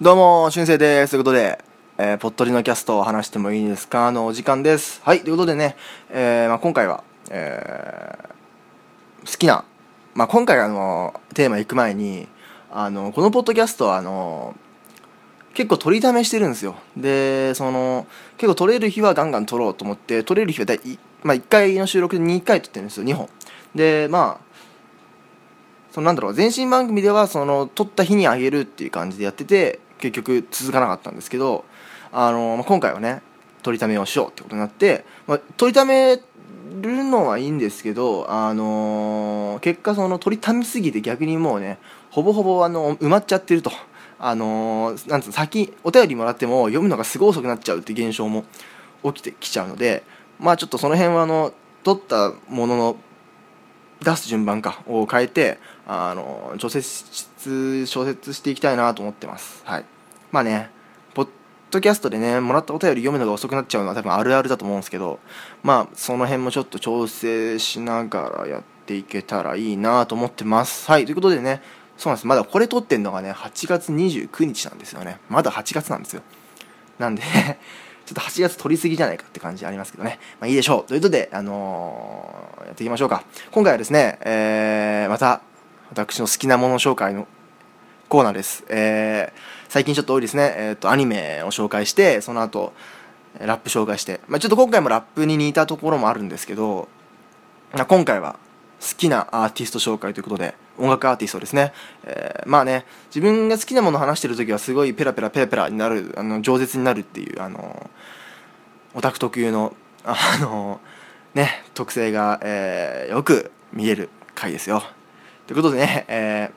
どうも、しゅんせいです。ということで、えー、ぽっとりのキャストを話してもいいですか？のお時間です。はい、ということでね、えー、まあ、今回は、えー、好きな、まあ、今回あの、テーマ行く前に、あの、このポッドキャストは、あの、結構取りためしてるんですよ。で、その、結構撮れる日はガンガン撮ろうと思って、撮れる日はだい、まあ、1回の収録で2回撮ってるんですよ、2本。で、まあ、そのなんだろう、前身番組では、その、撮った日にあげるっていう感じでやってて、結局続かなかったんですけど、あのまあ、今回はね取りためをしようってことになって、まあ、取りためるのはいいんですけど、あのー、結果その取りためすぎて逆にもうねほぼほぼあの埋まっちゃってると。あのー、なんつうの先お便りもらっても読むのがすごい遅くなっちゃうって現象も起きてきちゃうのでまあちょっとその辺はあの取ったものの出す順番かを変えてあの調節小説していきたいなと思ってます。はい。まあねポッドキャストでねもらったお便り読むのが遅くなっちゃうのは多分あるあるだと思うんですけどまあその辺もちょっと調整しながらやっていけたらいいなと思ってます。はいということでねそうなんです。まだこれ撮ってんのがね8月29日なんですよね。まだ8月なんですよ。なんでちょっと8月取りすぎじゃないかって感じありますけどね。まあいいでしょう。ということで、あのー、やっていきましょうか。今回はですね、えー、また、私の好きなもの紹介のコーナーです。えー、最近ちょっと多いですね。えっ、ー、と、アニメを紹介して、その後、ラップ紹介して、まあちょっと今回もラップに似たところもあるんですけど、今回は好きなアーティスト紹介ということで、音楽アーティストですね。えー、まあね、自分が好きなものを話してる時はすごいペラペラペラペラになる、あの、饒舌になるっていう、あの、オタク特有の、あの、ね、特性が、えー、よく見える回ですよ。ということでね、え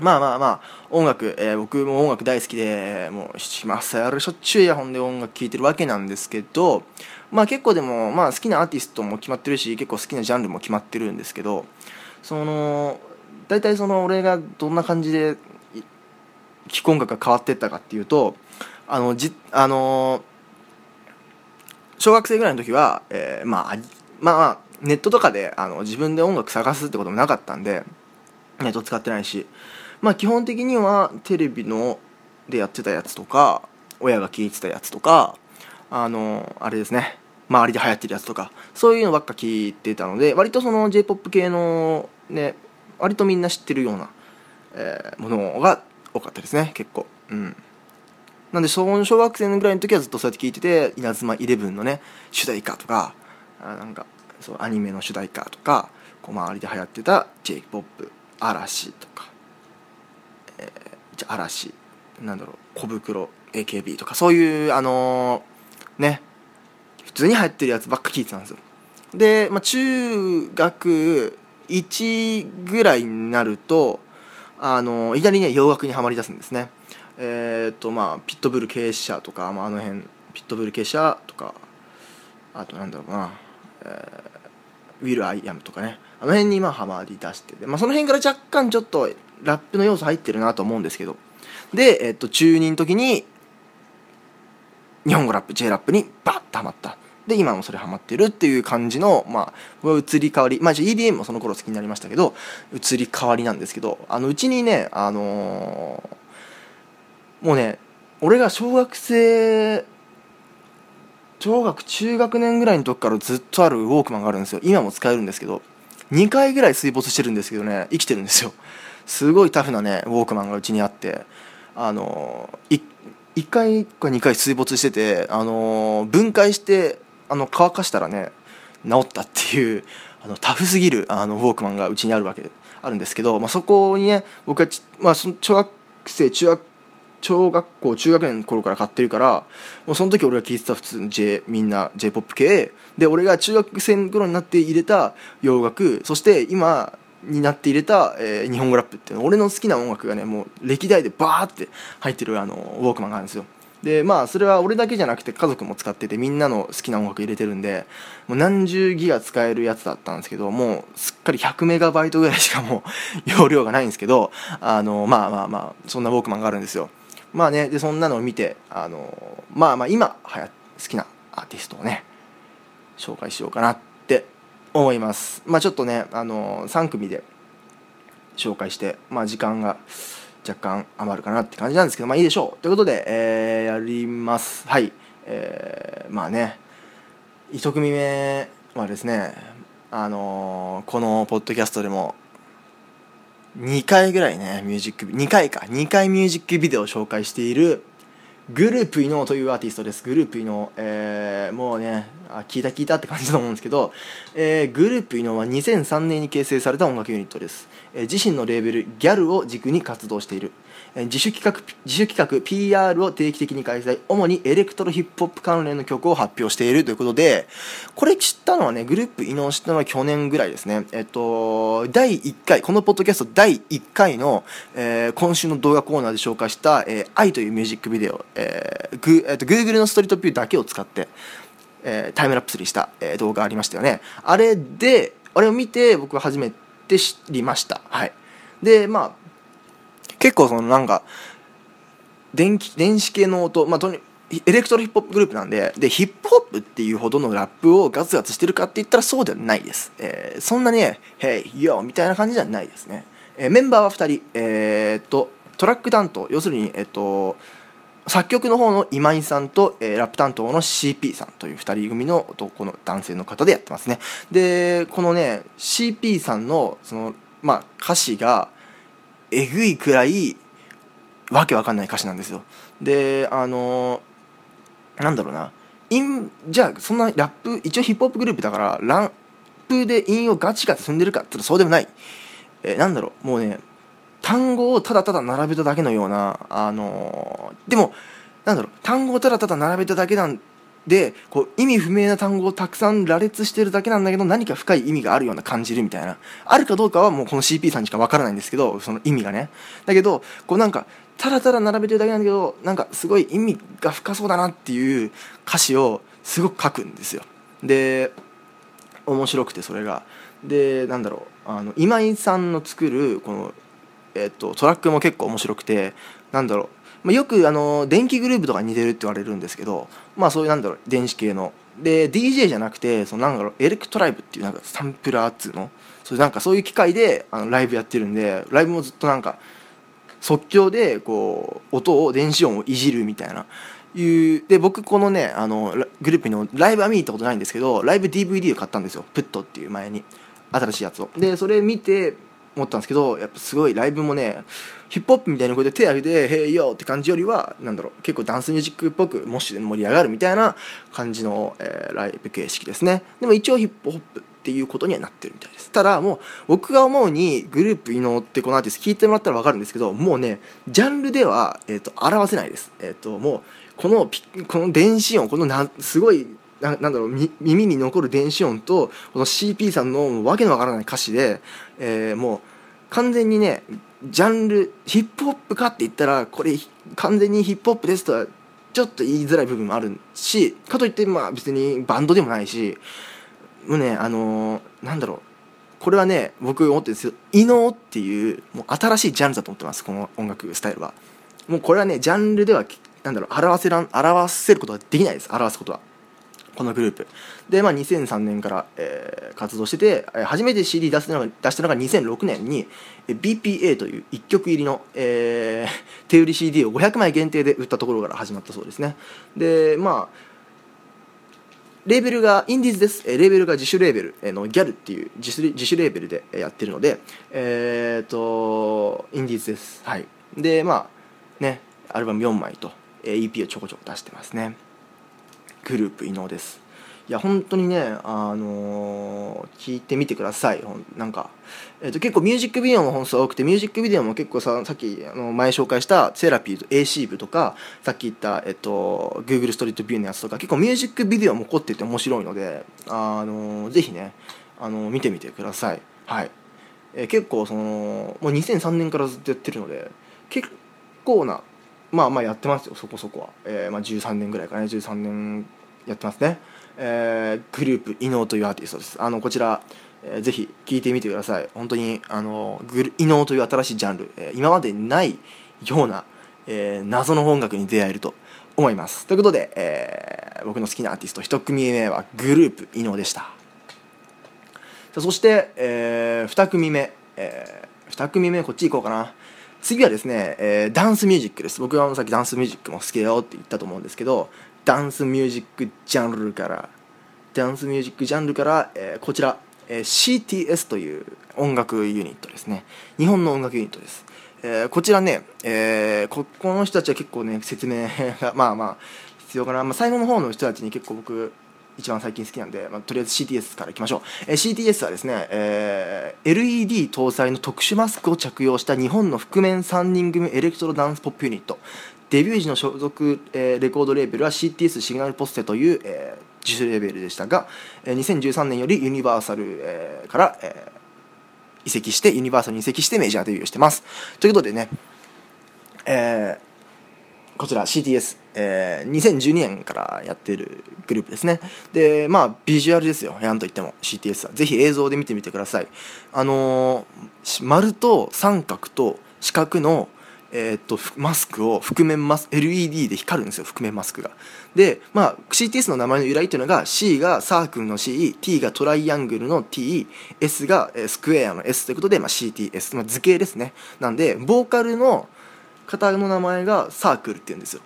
ー、まあまあまあ、音楽、えー、僕も音楽大好きで、もう、しますやるしょっちゅうイヤホンで音楽聴いてるわけなんですけど、まあ結構でも、まあ好きなアーティストも決まってるし、結構好きなジャンルも決まってるんですけど、その、大体その俺がどんな感じで聴く音楽が変わってったかっていうと、あの、じ、あの小学生ぐらいの時は、えー、まあ、まあ、ネットとかであの自分で音楽探すってこともなかったんで、ネット使ってないし、まあ基本的にはテレビのでやってたやつとか、親が聴いてたやつとか、あの、あれですね、周りで流行ってるやつとかそういうのばっか聞いてたので割とその j p o p 系のね割とみんな知ってるような、えー、ものが多かったですね結構。うん。なんで小小学生ぐらいの時はずっとそうやって聞いてて稲妻イレブンのね主題歌とかあなんかそうアニメの主題歌とかこう周りで流行ってた j p o p 嵐とか、えー、じゃ嵐なんだろう小袋 AKB とかそういうあのー、ね普通に流行ってるやつばっか聞いてたんですよ。で、まあ、中学1ぐらいになるとあのいきなりね洋楽にはまりだすんですね。えっ、とまあピットブル傾斜とか、まあ、あの辺ピットブル傾斜とかあとなんだろうな、えー、ウィル・アイ・アムとかね。あの辺にまあハマりだしてて、まあ、その辺から若干ちょっとラップの要素入ってるなと思うんですけど。で、えっ、と中2の時に日本語ラップ J ラップにバッとハマった。で今もそれハマってるっていう感じのまあ移り変わりまあ EDM もその頃好きになりましたけど移り変わりなんですけどあのうちにねあのー、もうね俺が小学生小学中学年ぐらいの時からずっとあるウォークマンがあるんですよ。今も使えるんですけど2回ぐらい水没してるんですけどね生きてるんですよ。すごいタフなねウォークマンがうちにあってあのー、1回か2回水没してて、あのー、分解してあの乾かしたらね治ったっていうあのタフすぎるあのウォークマンがうちにあるわけあるんですけど、まあ、そこにね僕はまあ、その小学生中学小学校中学年の頃から買ってるからもうその時俺が聴いてた普通の J みんな j p o p 系。で俺が中学生の頃になって入れた洋楽そして今になって入れた、えー、日本語ラップっていうの。俺の好きな音楽がねもう歴代でバーって入ってるあのウォークマンがあるんですよ。でまあそれは俺だけじゃなくて家族も使っててみんなの好きな音楽入れてるんでもう何十ギガ使えるやつだったんですけどもうすっかり100メガバイトぐらいしかもう 容量がないんですけどあのまあまあまあそんなウォークマンがあるんですよ。まあねでそんなのを見てあのまあまあ今はや好きなアーティストをね紹介しようかなって思います。まあちょっとねあの3組で紹介してまあ時間が若干余るかなって感じなんですけどまあいいでしょう。ということで、えー、やります。はい。えー、まあね1組目はですねあのー、このポッドキャストでも2回ぐらいねミュージック2回か。2回ミュージックビデオを紹介しているgroup_inou というアーティストです。 group_inou、えー、もうねあ聞いた聞いたって感じだと思うんですけど、えー、 group_inou は2003年に形成された音楽ユニットです、えー、自身のレーベル GAL を軸に活動している。自主企画自主企画 PR を定期的に開催。主にエレクトロヒップホップ関連の曲を発表しているということでこれ知ったのはね group_inou 知ったのは去年ぐらいですね。えっと第1回このポッドキャスト第1回の、えー、今週の動画コーナーで紹介した「えー、 EYE」というミュージックビデオ、えーグえー、と Google のストリートビューだけを使って、えー、タイムラプスにした、えー、動画ありましたよね。あれであれを見て僕は初めて知りました。はい。でまあ結構そのなんか電気電子系の音まあ本当にエレクトロヒップホップグループなんででヒップホップっていうほどのラップをガツガツしてるかって言ったらそうではないです、えー、そんなね「Hey yo」みたいな感じじゃないですね、えー、メンバーは2人えー、っとトラック担当要するにえっと作曲の方の今井さんと、えー、ラップ担当の CP さんという2人組の男の男性の方でやってますね。でこのね CP さんのそのまあ歌詞がえぐいくらいわけわかんない歌詞なんですよ。であのなんだろうな。インじゃあそんなラップ一応ヒップホップグループだからラップで韻をガチガチ踏んでるかって言ったらそうでもない。えなんだろう。もうね単語をただただ並べただけのようなあのでもなんだろう。単語をただただ並べただけなんでこう意味不明な単語をたくさん羅列してるだけなんだけど何か深い意味があるような感じるみたいな。あるかどうかはもうこの CP さんにしか分からないんですけどその意味がね。だけどこうなんかただただ並べてるだけなんだけどなんかすごい意味が深そうだなっていう歌詞をすごく書くんですよ。で面白くてそれが。でなんだろう。あの今井さんの作るこの、えっと、トラックも結構面白くてなんだろう。まあ、よくあの電気グループとか似てるって言われるんですけどまあそういうなんだろう電子系の。で DJ じゃなくてそのなんだろうエレクトライブっていうなんかサンプラーっつうの？それなんかそういう機械であのライブやってるんでライブもずっとなんか即興でこう音を電子音をいじるみたいな。いうで僕このねあのグループのライブは見に行ったことないんですけどライブ DVD を買ったんですよ。プットっていう前に。新しいやつを。でそれ見て思ったんですけどやっぱすごいライブもねヒップホップみたいな声で手挙げて「へいよ」って感じよりはなんだろう結構ダンスミュージックっぽくモッシュで盛り上がるみたいな感じの、えー、ライブ形式ですね。でも一応ヒップホップっていうことにはなってるみたいです。ただもう僕が思うにグループ伊能ってこのアーティスト聞いてもらったら分かるんですけどもうねジャンルでは、えーと、表せないです。えっ、ー、ともうこのこの電子音このなすごいななんだろう耳に残る電子音とこの CP さんのわけのわからない歌詞で、えー、もう完全にねジャンルヒップホップかって言ったらこれ完全にヒップホップですとはちょっと言いづらい部分もあるしかといってまあ別にバンドでもないしもうねあのー、なんだろうこれはね僕思ってるんですよ。異能っていうもう新しいジャンルだと思ってますこの音楽スタイルは。もうこれはねジャンルではなんだろう表せらん表せることはできないです。表すことは。このグループで、まあ、2003年から、えー、活動してて初めて CD 出したのが出したのが2006年に BPA という1曲入りの、えー、手売り CD を500枚限定で売ったところから始まったそうですねでまあレーベルがインディーズです。レーベルが自主レーベルのギャルっていう自主自主レーベルでやってるので、えっ、と、インディーズです。はい。で、まあ、ね、アルバム4枚と EP をちょこちょこ出してますね。グループ伊能です。いや本当にねあのー、聞いてみてください。なんか、えーと、結構ミュージックビデオも本数多くてミュージックビデオも結構ささっきあの前紹介したセラピーと AC 部とかさっき言った、え、ー、と Google ストリートビューのやつとか結構ミュージックビデオも凝ってて面白いのであのー、ぜひねあの見てみてください。はい、え結構そのもう2003年からずっとやってるので結構なまあまあやってますよそこそこは、えー、まあ、13年ぐらいかね13年やってますね、えー、グループ伊能というアーティストです。あのこちら、えー、ぜひ聴いてみてください。本当にあのグル伊能という新しいジャンル、え、今までないような、えー、謎の音楽に出会えると思います。ということで、えー、僕の好きなアーティスト1組目はグループ伊能でした。そして、えー、2組目、えー、2組目こっち行こうかな。次はですね、えーダンスミュージックです。僕はさっきダンスミュージックも好きだよって言ったと思うんですけどダンスミュージックジャンルからダンスミュージックジャンルから、えーこちら、えー CTS という音楽ユニットですね。日本の音楽ユニットです、えーこちらね、えーここの人たちは結構ね説明がまあまあ必要かな、まあ、最後の方の人たちに結構僕一番最近好きなんで、まあ、とりあえず CTS からいきましょう、えー CTS はですね、えー LED 搭載の特殊マスクを着用した日本の覆面3人組エレクトロダンスポップユニット。デビュー時の所属、えーレコードレーベルは CTS シグナルポステという、えー自主レーベルでしたが、えー2013年よりユニバーサル、えーから、えー移籍してユニバーサルに移籍してメジャーデビューしてます。ということでね、えーこちら CTS、えー2012年からやってるグループですね。でまあビジュアルですよ。なんといっても CTS は。ぜひ映像で見てみてください。あのー丸と三角と四角のえーっとマスクを覆面マス LED で光るんですよ。覆面マスクが。でまあ CTS の名前の由来というのが C がサークルの CT がトライアングルの TS がスクエアの S ということで、まあ、CTS、まあ、図形ですね。なんでボーカルの方の名前がサークルって言うんですよ。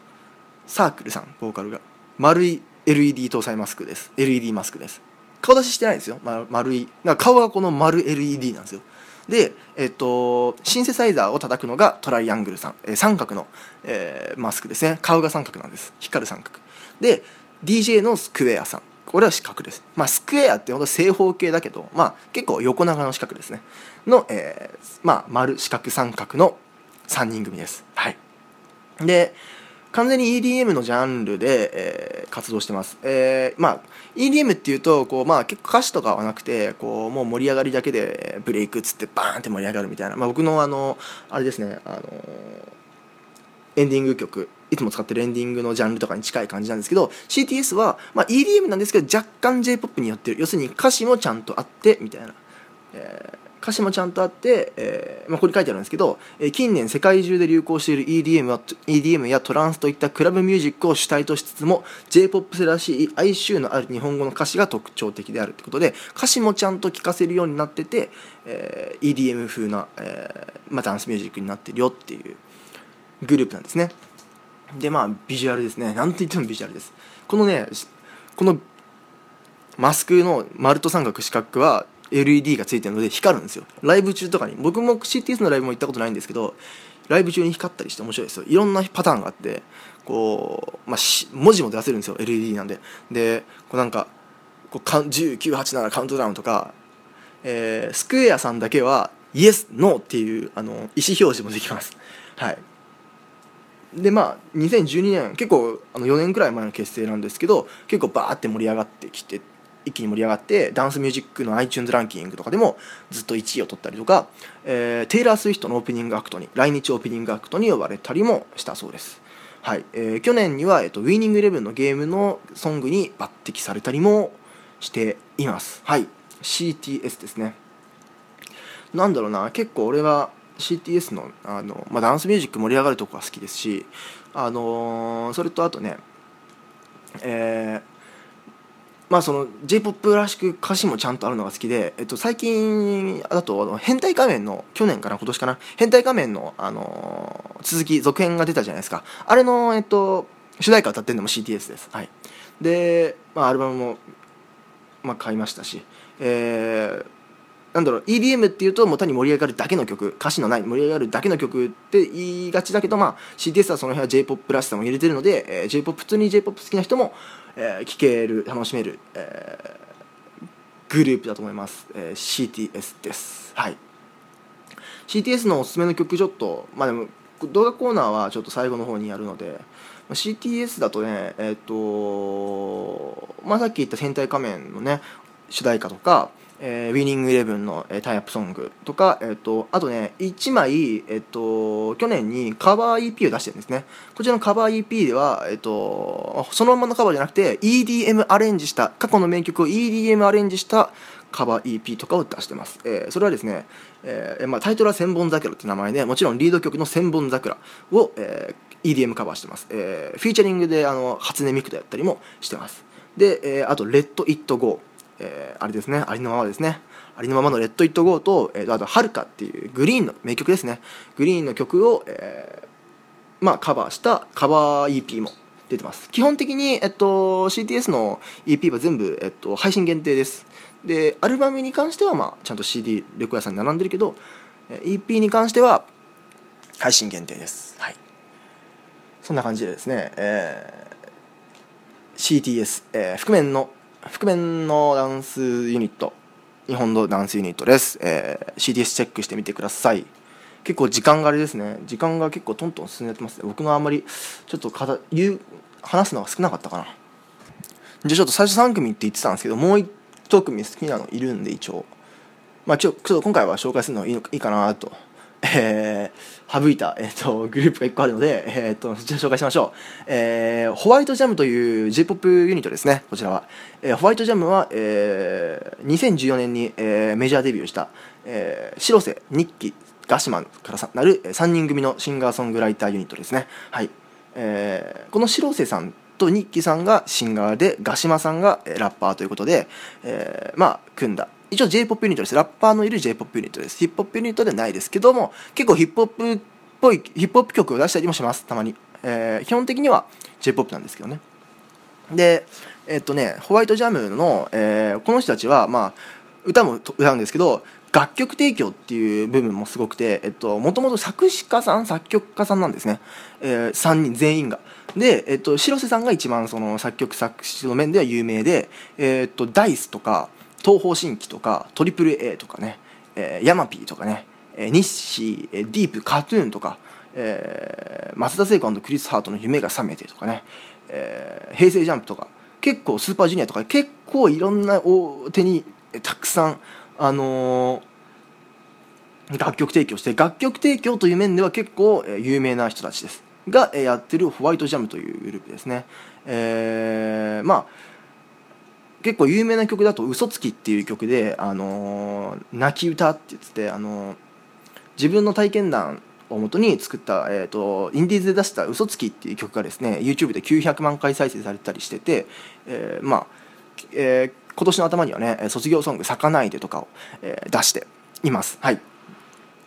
サークルさんボーカルが。丸い LED 搭載マスクです。LED マスクです。顔出ししてないんですよ、ま、丸い。顔がこの丸 LED なんですよ。で、えっと、シンセサイザーを叩くのがトライアングルさん、えー三角の、えーマスクですね。顔が三角なんです。光る三角。で DJ のスクエアさん。これは四角です。まあスクエアってほんと正方形だけどまあ結構横長の四角ですね。の、えーまあ丸四角三角の3人組です。はい。で完全に EDM のジャンルで、えー活動してます、えーまあ EDM っていうとこう、まあ、結構歌詞とかはなくてこうもう盛り上がりだけでブレイクっつってバーンって盛り上がるみたいな、まあ、僕のあのあれですねあのエンディング曲。いつも使ってるエンディングのジャンルとかに近い感じなんですけど CTS は、まあ、EDM なんですけど若干 j p o p によってる。要するに歌詞もちゃんとあってみたいな、えー歌詞もちゃんとあって、えーまあ、ここに書いてあるんですけど、えー近年世界中で流行している EDM, は EDM やトランスといったクラブミュージックを主体としつつも j p o p らしい哀愁のある日本語の歌詞が特徴的であるということで歌詞もちゃんと聴かせるようになってて、えー EDM 風な、えーまあ、ダンスミュージックになってるよっていうグループなんですね。でまあビジュアルですね。なんと言ってもビジュアルです。このねこのマスクの丸と三角四角は LED がついてるので光るんですよ。ライブ中とかに。僕も CTS のライブも行ったことないんですけどライブ中に光ったりして面白いですよ。いろんなパターンがあってこう、まあ、し文字も出せるんですよ LED なんで。でこうなんかこうカウン1987カウントダウンとか、えースクエアさんだけはイエスノーっていうあの意思表示もできます。はい。でまあ2012年結構あの4年くらい前の結成なんですけど結構バーって盛り上がってきて一気に盛り上がってダンスミュージックの iTunes ランキングとかでもずっと1位を取ったりとか、えーテイラー・スウィフトのオープニングアクトに来日オープニングアクトに呼ばれたりもしたそうです、はい。えー去年には、えっとウイニングイレブンのゲームのソングに抜擢されたりもしています。はい。CTS ですね。なんだろうな。結構俺は CTS のあの、まあ、ダンスミュージック盛り上がるとこが好きですし、あのーそれとあとねえーまあその j p o p らしく歌詞もちゃんとあるのが好きで、えっと、最近だとあの変態仮面の去年かな今年かな変態仮面の、あの続き続編が出たじゃないですか。あれの、えっと、主題歌歌ってるのも CTS です。はい。で、まあ、アルバムも、まあ、買いましたし、えーなんだろう EDM っていうともう単に盛り上がるだけの曲歌詞のない盛り上がるだけの曲って言いがちだけど、まあ、CTS はその辺は j p o p らしさも入れてるので、えー、j p o p 普通に j p o p 好きな人も、えー聞ける楽しめる、えーグループだと思います、えー CTS です。はい。CTS のおすすめの曲ちょっとまあでも動画コーナーはちょっと最後の方にやるのでまあ CTS だとねえっ、とまあさっき言った戦隊仮面のね主題歌とか、えーウィニングイレブンの、えータイアップソングとか、えっとあとね1枚、えっと去年にカバー EP を出してるんですね。こちらのカバー EP では、えっとそのままのカバーじゃなくて EDM アレンジした過去の名曲を EDM アレンジしたカバー EP とかを出してます、えーそれはですね、えーまあ、タイトルは「千本桜」って名前でもちろんリード曲の「千本桜を」えー EDM カバーしてます、えーフィーチャリングであの初音ミクとやったりもしてます。で、えーあと「Let It Go」えーあれですねありのままですね。ありのままの「Let It Go と」えー、あと「はるか」っていう GReeeeN の名曲ですね。 GReeeeN の曲を、えー、まあカバーしたカバー EP も出てます。基本的に、えっと、CTS の EP は全部、えっと、配信限定です。でアルバムに関しては、まあ、ちゃんと CD レコ屋さんに並んでるけど EP に関しては配信限定です。はい。そんな感じでですね、えー、CTS、えー、覆面の覆面のダンスユニット。日本のダンスユニットです、えー、CTS チェックしてみてください。結構時間があれですね。時間が結構トントン進んでますね。僕があんまりちょっと言う話すのが少なかったかな。じゃあちょっと最初3組って言ってたんですけどもう1組好きなのいるんで一応。まあちょっと今回は紹介するのいいのいいかなと。えー、省いた、えーと、グループが1個あるので、えーと、そちら紹介しましょう、えー、ホワイトジャムという J−POP ユニットですねこちらは、えー、ホワイトジャムは、えー、2014年に、えー、メジャーデビューした、えー、白瀬日記ガシマンからなる3人組のシンガーソングライターユニットですね。はい、えー、この白瀬さんと日記さんがシンガーでガシマさんがラッパーということで、えー、まあ組んだ一応 J-POP ユニットです。ラッパーのいる J-POP ユニットです。ヒップホップユニットではないですけども、結構ヒップホップっぽい、ヒップホップ曲を出したりもします、たまに。えー、基本的には J-POP なんですけどね。で、え、っとね、ホワイトジャムの、えー、この人たちは、まあ、歌も歌うんですけど、楽曲提供っていう部分もすごくて、えっと、もともと作詞家さん、作曲家さんなんですね。えー、3人全員が。で、えっと、白瀬さんが一番その作曲作詞の面では有名で、えー、っと、ダイスとか、東方神起とかトリプル a とかね、えー、ヤマピーとかね、えー、日誌、えー、ディープカートゥーンとか、えー、松田聖子クリス・ハートの夢が覚めてとかね、えー、平成ジャンプとか結構スーパージュニアとか結構いろんな大手にたくさんあのー、楽曲提供して楽曲提供という面では結構有名な人たちです。がやってるホワイトジャムというグループですね、えー、まあ結構有名な曲だと「嘘つき」っていう曲で、あの、泣き歌って言ってて、あの、自分の体験談をもとに作った、えーと、インディーズで出した「嘘つき」っていう曲がですね YouTube で900万回再生されたりしてて、えー、まあ、えー、今年の頭にはね卒業ソング「咲かないで」とかを、えー、出しています。はい、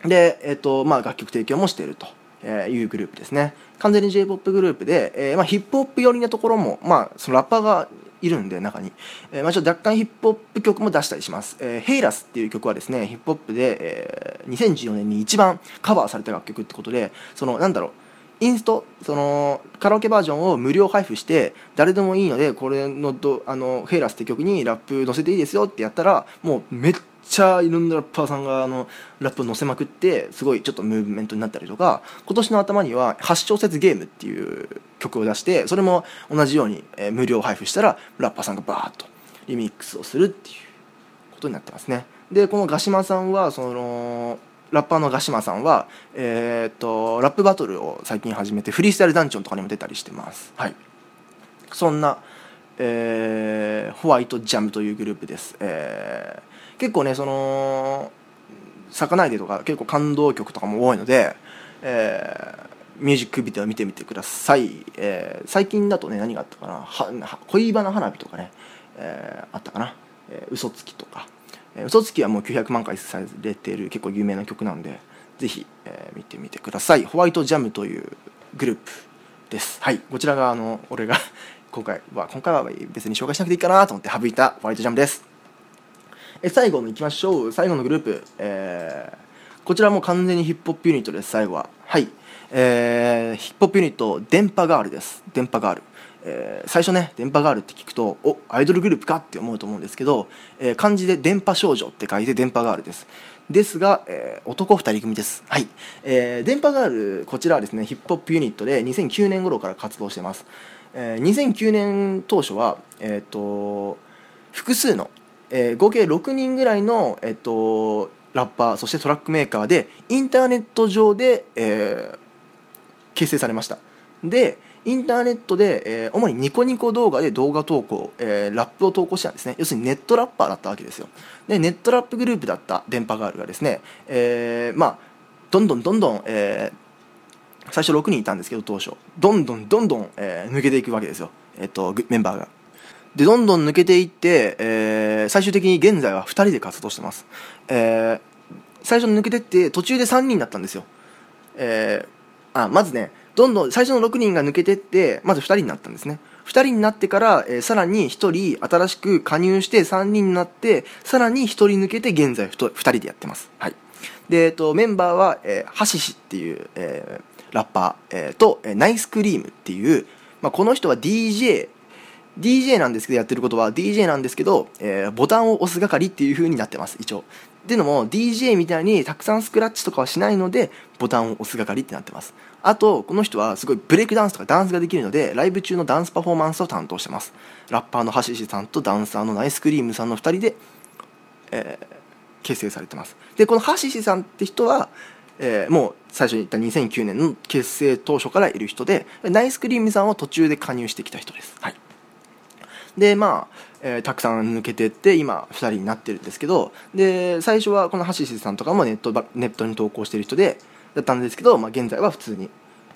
で、えーとまあ、楽曲提供もしているというグループですね。完全に J−POP グループで、えーまあ、ヒップホップ寄りなところも、まあ、そのラッパーがいるんで中に、えー、まあ、ちょっと若干ヒップホップ曲も出したりします、えー、ヘイラスっていう曲はですねヒップホップで、えー、2014年に一番カバーされた楽曲ってことでそのなんだろうインストそのカラオケバージョンを無料配布して誰でもいいのでこれのどあのヘイラスって曲にラップ載せていいですよってやったらもうめっちゃいろんなラッパーさんがあのラップを載せまくってすごいちょっとムーブメントになったりとか今年の頭には「8小節ゲーム」っていう曲を出してそれも同じように、え無料配布したらラッパーさんがバーッとリミックスをするっていうことになってますね。でこのガシマさんはそのラッパーのガシマさんは、えー、っとラップバトルを最近始めてフリースタイルダンジョンとかにも出たりしてます。はい。そんな、えー、ホワイトジャムというグループです、えー結構ねその「咲かないで」とか結構感動曲とかも多いので、えー、ミュージックビデオ見てみてください、えー、最近だとね何があったかな？は恋バナ花火とかね、えー、あったかな、えー、嘘つきとか、えー、嘘つきはもう900万回されてる結構有名な曲なんでぜひ、えー、見てみてください。ホワイトジャムというグループです。はい。こちらがあの俺が今回は今回は別に紹介しなくていいかなと思って省いたホワイトジャムです。え最後のいきましょう。最後のグループ、えー、こちらも完全にヒップホップユニットです最後は。はい。えー、ヒップホップユニット電波ガールです。電波ガール。えー、最初ね電波ガールって聞くとおアイドルグループかって思うと思うんですけど、えー、漢字で電波少女って書いて電波ガールです。ですが、えー、男2人組です。はい、えー、電波ガールこちらはですねヒップホップユニットで2009年頃から活動してます、えー、2009年当初はえっ、と複数のえー、合計6人ぐらいの、えっと、ラッパーそしてトラックメーカーでインターネット上で、えー、結成されました。でインターネットで、えー、主にニコニコ動画で動画投稿、えー、ラップを投稿したんですね。要するにネットラッパーだったわけですよ。でネットラップグループだった電波ガールがですね、えー、まあどんどんどんどん、えー、最初6人いたんですけど当初。どんどんどんどん、えー、抜けていくわけですよ、えーと、メンバーが。でどんどん抜けていって、えー最終的に現在は2人で活動してます、えー最初抜けてって途中で3人だったんですよ。えーあまずねどんどん最初の6人が抜けてってまず2人になったんですね。2人になってから、えーさらに1人新しく加入して3人になってさらに1人抜けて現在 2, 人でやってます。はい。で、えっと、メンバーは、えーハシシっていう、えーラッパー、えーと、えーナイスクリームっていう、まあ、この人は DJ DJ なんですけどやってることは DJ なんですけど、えーボタンを押す係っていう風になってます一応。っていうのも DJ みたいにたくさんスクラッチとかはしないのでボタンを押す係ってなってます。あとこの人はすごいブレイクダンスとかダンスができるのでライブ中のダンスパフォーマンスを担当してます。ラッパーのハシシさんとダンサーのナイスクリームさんの2人で、えー結成されてます。でこのハシシさんって人は、えーもう最初に言った2009年の結成当初からいる人でナイスクリームさんは途中で加入してきた人です。はい。でまあ、えーたくさん抜けてって今2人になってるんですけどで最初はこのハシさんとかもネットネットに投稿してる人でだったんですけど、まあ、現在は普通に、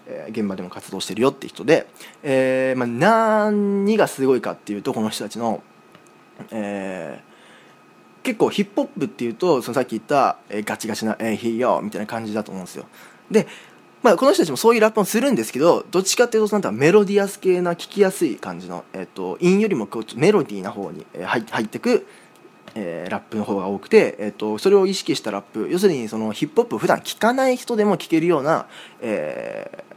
えー現場でも活動してるよって人で、えーまあ、何がすごいかっていうとこの人たちの、えー結構ヒップホップっていうとそのさっき言った、えーガチガチな「えー、ヒーヨー」みたいな感じだと思うんですよ。でまあ、この人たちもそういうラップをするんですけどどっちかっていうとなんかメロディアス系な聞きやすい感じの、えっと韻よりもこうメロディーな方に、えー入ってく、えーラップの方が多くて、えっとそれを意識したラップ要するにそのヒップホップを普段聞かない人でも聞けるような、えー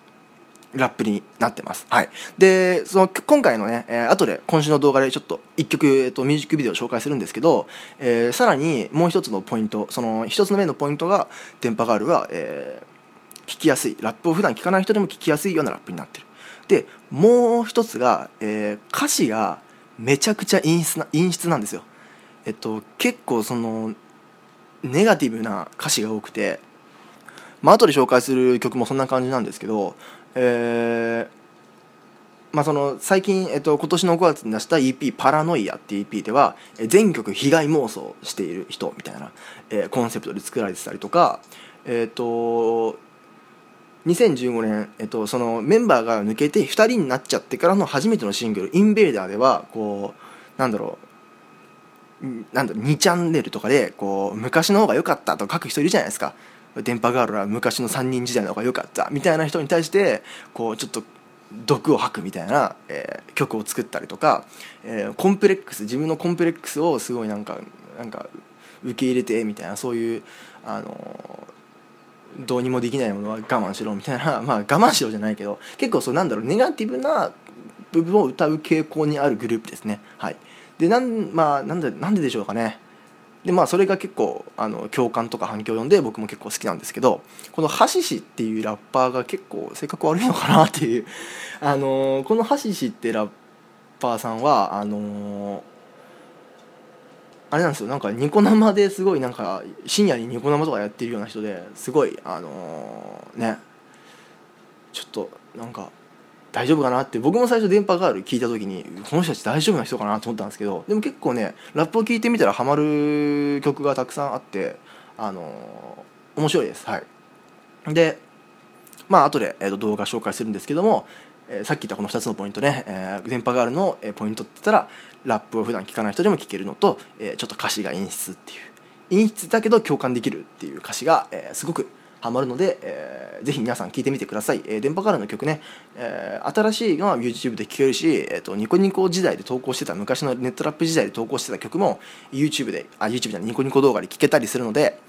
ラップになってます。はい。で、その今回のね、えー後で今週の動画でちょっと一曲、えっと、ミュージックビデオを紹介するんですけど、えーさらにもう一つのポイント、その一つの目のポイントが、電波ガールは、えー聞きやすい。ラップを普段聞かない人でも聞きやすいようなラップになってる。で、もう一つが、えー歌詞がめちゃくちゃ陰湿な、陰湿なんですよ。えっと、結構その、ネガティブな歌詞が多くて、まあ後で紹介する曲もそんな感じなんですけど、えーまあ、その最近、えっと、今年の5月に出した EP「パラノイア」っていう EP では全曲被害妄想している人みたいな、えーコンセプトで作られてたりとかえっ、と2015年、えっと、そのメンバーが抜けて2人になっちゃってからの初めてのシングル「インベーダー」ではこうなんだろうなんだろう2チャンネルとかでこう昔の方が良かったと書く人いるじゃないですか。電波ガールは昔の3人時代の方が良かった。みたいな人に対してこうちょっと毒を吐くみたいな、えー曲を作ったりとか、えーコンプレックス自分のコンプレックスをすごいなんかなんか受け入れてみたいなそういうあのどうにもできないものは我慢しろみたいな まあ我慢しろじゃないけど結構そうなんだろうネガティブな部分を歌う傾向にあるグループですね。はい。でなんまあなんでなんででしょうかね。でまあそれが結構あの共感とか反響を呼んで僕も結構好きなんですけどこのハシシっていうラッパーが結構性格悪いのかなっていう。あのーこのハシシってラッパーさんはあのーあれなんですよ。なんかニコ生ですごいなんか深夜にニコ生とかやってるような人ですごいあのーね。ちょっとなんか大丈夫かなって僕も最初電波ガール聞いた時にこの人たち大丈夫な人かなと思ったんですけどでも結構ねラップを聞いてみたらハマる曲がたくさんあってあのー面白いです。はい。でまあ後で、えーと動画紹介するんですけども、えーさっき言ったこの2つのポイントね、えー電波ガールの、ポイントって言ったらラップを普段聞かない人でも聞けるのと、えーちょっと歌詞が陰湿っていう。陰湿だけど共感できるっていう歌詞が、えーすごくハマるので、えーぜひ皆さん聞いてみてください、えー電波ガールの曲ね、えー新しいのは YouTube で聴けるし、えー、とニコニコ時代で投稿してた昔のネットラップ時代で投稿してた曲も YouTube であ YouTube じゃないニコニコ動画で聴けたりするので、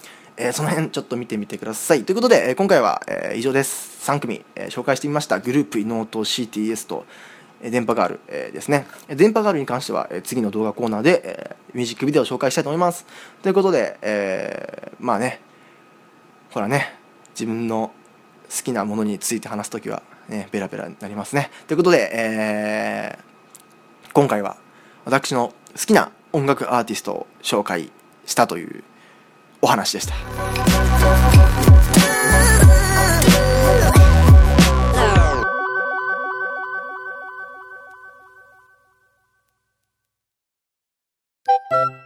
えーその辺ちょっと見てみてください。ということで、えー今回は、えー以上です。3組、え紹介してみましたグループ伊能と CTS とえ電波ガール、えですね。電波ガールに関しては、え次の動画コーナーで、えミュージックビデオを紹介したいと思います。ということで、えーまあねほらね自分の好きなものについて話すときは、ね、ベラベラになりますね。ということで、え今回は私の好きな音楽アーティストを紹介したというお話でした。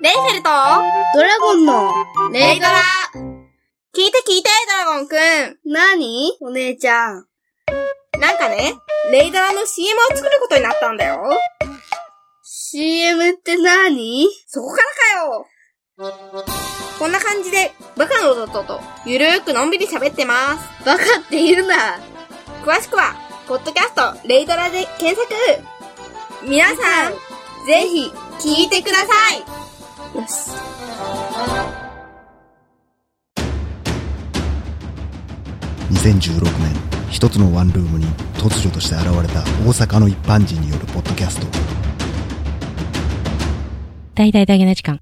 レイフェルト？ドラゴンの、レイドラ。聞いて聞いて、ドラゴンくん。なにお姉ちゃん。なんかね、レイドラの CM を作ることになったんだよ。CM って何？そこからかよこんな感じで、バカの弟と、ゆるーくのんびり喋ってます。バカって言うな。詳しくは、ポッドキャスト、レイドラで検索皆さん、ぜひ、聞いてくださいよし。2016年一つのワンルームに突如として現れた大阪の一般人によるポッドキャスト大々大げな時間。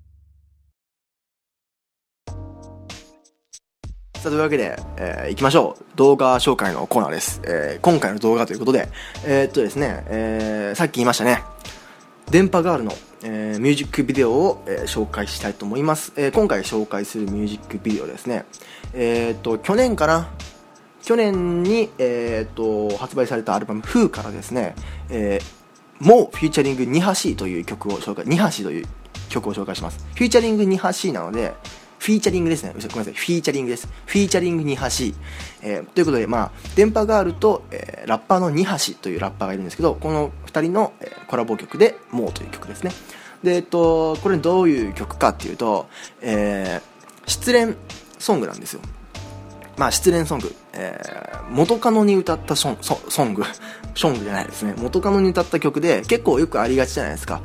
さあ、というわけで、えー行きましょう。動画紹介のコーナーです。えー今回の動画ということで、えーっとですね、えーさっき言いましたね、電波少女の、えーミュージックビデオを、えー紹介したいと思います。えー今回紹介するミュージックビデオですね、えーっと、去年かな？去年に、えーっと、発売されたアルバム、 WHO からですね、えー、もうフューチャリング NIHA-C という曲を紹介、 NIHA-C という曲を紹介します。フューチャリング NIHA-C なので、フィーチャリングですね。ごめんなさい。フィーチャリングです。フィーチャリング NIHA-C。えーということで、まあ、電波ガールと、えーラッパーのニハシというラッパーがいるんですけど、この二人の、えーコラボ曲で、もうという曲ですね。で、えっと、これどういう曲かっていうと、えー失恋ソングなんですよ。まあ、失恋ソング、えー元カノに歌ったソング、ソングじゃないですね。元カノに歌った曲で、結構よくありがちじゃないですか。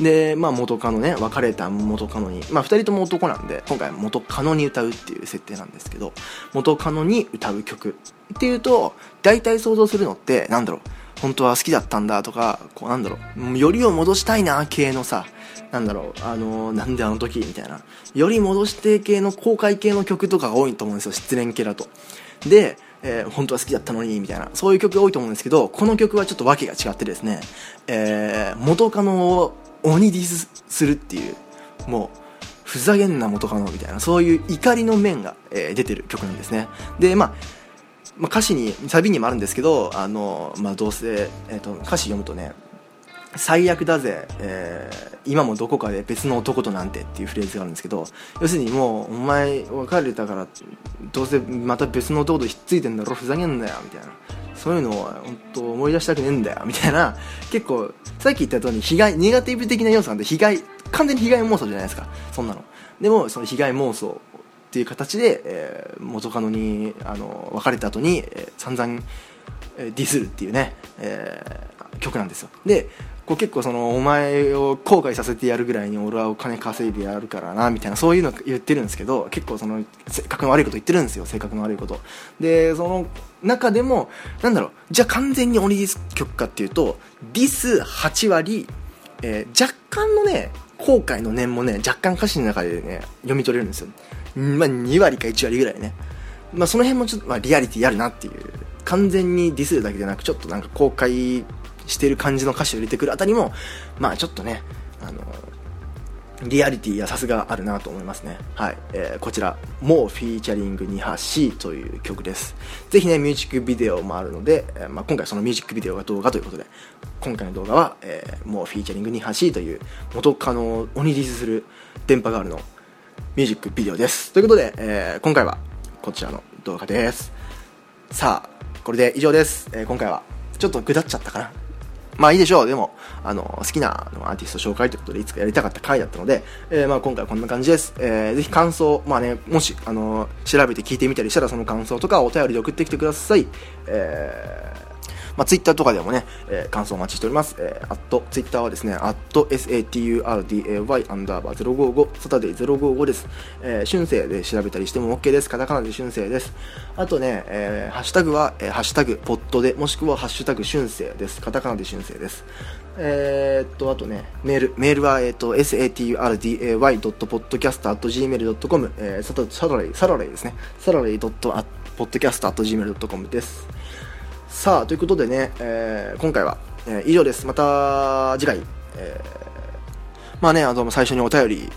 で、まあ、元カノね、別れた元カノに、まあ、二人とも男なんで、今回元カノに歌うっていう設定なんですけど、元カノに歌う曲っていうと、大体想像するのって、なんだろう、本当は好きだったんだとか、こうなんだろう、よりを戻したいな系のさ、なんだろう、あのーなんであの時みたいな、より戻して系の公開系の曲とかが多いと思うんですよ、失恋系だと。で、えー本当は好きだったのに、みたいな、そういう曲が多いと思うんですけど、この曲はちょっと訳が違ってですね、えー元カノを鬼ディスするっていう、もう、ふざけんな元カノみたいな、そういう怒りの面が、えー出てる曲なんですね。で、まあ、まあ、歌詞に、サビにもあるんですけど、あの、まあ、どうせ、えっ、と、歌詞読むとね、最悪だぜ、えー今もどこかで別の男となんてっていうフレーズがあるんですけど要するにもうお前別れたからどうせまた別の男とひっついてんだろふざけんなよみたいな。そういうのを本当思い出したくねえんだよみたいな。結構さっき言った通り被害ネガティブ的な要素なんで被害完全に被害妄想じゃないですか。そんなの。でもその被害妄想っていう形で、えー元カノにあの別れた後に、えー散々えーディスるっていうね、えー曲なんですよ。でこう結構そのお前を後悔させてやるぐらいに俺はお金稼いでやるからなみたいなそういうの言ってるんですけど結構その性格の悪いこと言ってるんですよ性格の悪いこと。でその中でもなんだろうじゃあ完全に鬼ディス曲かっていうとディス8割、えー若干のね後悔の念もね若干歌詞の中でね読み取れるんですよ。まあ2割か1割ぐらいね。まあ、その辺もちょっと、まあ、リアリティあるなっていう。完全にディスるだけでなくちょっとなんか公開してる感じの歌詞を入れてくるあたりもまあちょっとねあのリアリティやさすがあるなと思いますね。はい、えーこちら「もうフィーチャリングにはし」という曲です。ぜひねミュージックビデオもあるので、えーまあ、今回そのミュージックビデオが動画ということで今回の動画は、えーもうフィーチャリングにはしという元カノを鬼ディスする電波ガールのミュージックビデオです。ということで、えー今回はこちらの動画です。さあこれで以上です、えー今回はちょっとぐだっちゃったかな。まあいいでしょう。でもあの好きなアーティスト紹介ということでいつかやりたかった回だったので、えーまあ、今回はこんな感じです、えーぜひ感想まあねもしあの調べて聞いてみたりしたらその感想とかお便りで送ってきてください。えーまあ、ツイッターとかでもね、えー感想お待ちしております。えー、アット、ツイッターはですね、アット SATURDAY アンダーバー055、サタデー055です。えー、春生で調べたりしても OK です。カタカナで春生です。あとね、えーハッシュタグは、えーハッシュタグ、ポットで、もしくはハッシュタグ、春生です。カタカナで春生です。えーっと、あとね、メール、メールは、えーっと、saturday.podcast.gmail.com、えー、サタサラレイ、サラレイですね。サラレイ .podcast.gmail.com です。さあということでね、えー今回は、えー以上です。また次回、えーまあねあの最初にお便り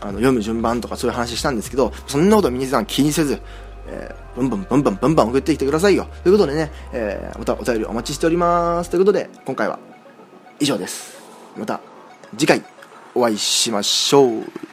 あの読む順番とかそういう話したんですけどそんなこと皆さん気にせず、えーブンブンブンブンブンブン送ってきてくださいよ。ということでね、えーまたお便りお待ちしております。ということで今回は以上です。また次回お会いしましょう。